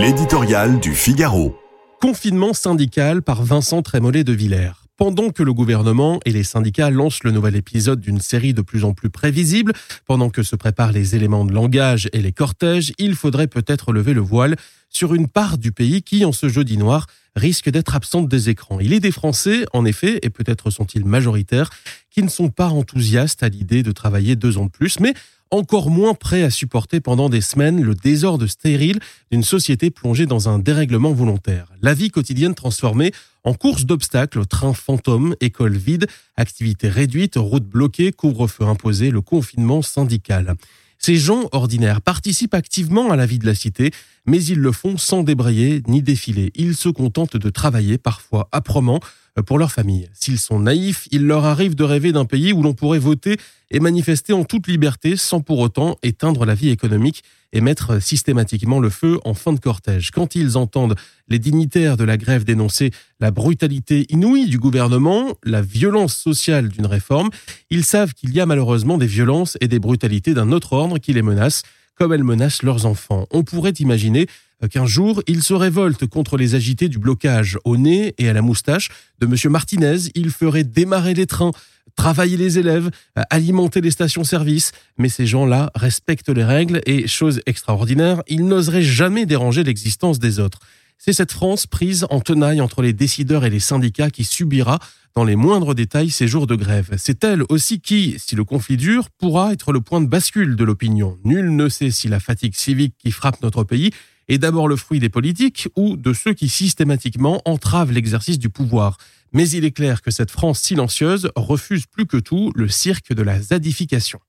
L'éditorial du Figaro. Confinement syndical par Vincent Trémollet de Villers. Pendant que le gouvernement et les syndicats lancent le nouvel épisode d'une série de plus en plus prévisible, pendant que se préparent les éléments de langage et les cortèges, il faudrait peut-être lever le voile sur une part du pays qui, en ce jeudi noir, risque d'être absente des écrans. Il est des Français, en effet, et peut-être sont-ils majoritaires, qui ne sont pas enthousiastes à l'idée de travailler deux ans de plus, mais encore moins prêts à supporter pendant des semaines le désordre stérile d'une société plongée dans un dérèglement volontaire. La vie quotidienne transformée en course d'obstacles, train fantôme, école vide, activités réduites, routes bloquées, couvre-feu imposé, le confinement syndical. Ces gens ordinaires participent activement à la vie de la cité, mais ils le font sans débrayer ni défiler. Ils se contentent de travailler, parfois âprement, pour leur famille. S'ils sont naïfs, il leur arrive de rêver d'un pays où l'on pourrait voter et manifester en toute liberté sans pour autant éteindre la vie économique et mettre systématiquement le feu en fin de cortège. Quand ils entendent les dignitaires de la grève dénoncer la brutalité inouïe du gouvernement, la violence sociale d'une réforme, ils savent qu'il y a malheureusement des violences et des brutalités d'un autre ordre qui les menacent, comme elles menacent leurs enfants. On pourrait imaginer qu'un jour, il se révolte contre les agités du blocage au nez et à la moustache de M. Martinez. Il ferait démarrer les trains, travailler les élèves, alimenter les stations-service. Mais ces gens-là respectent les règles et, chose extraordinaire, ils n'oseraient jamais déranger l'existence des autres. C'est cette France prise en tenaille entre les décideurs et les syndicats qui subira dans les moindres détails ces jours de grève. C'est elle aussi qui, si le conflit dure, pourra être le point de bascule de l'opinion. Nul ne sait si la fatigue civique qui frappe notre pays est d'abord le fruit des politiques ou de ceux qui systématiquement entravent l'exercice du pouvoir. Mais il est clair que cette France silencieuse refuse plus que tout le cirque de la zadification.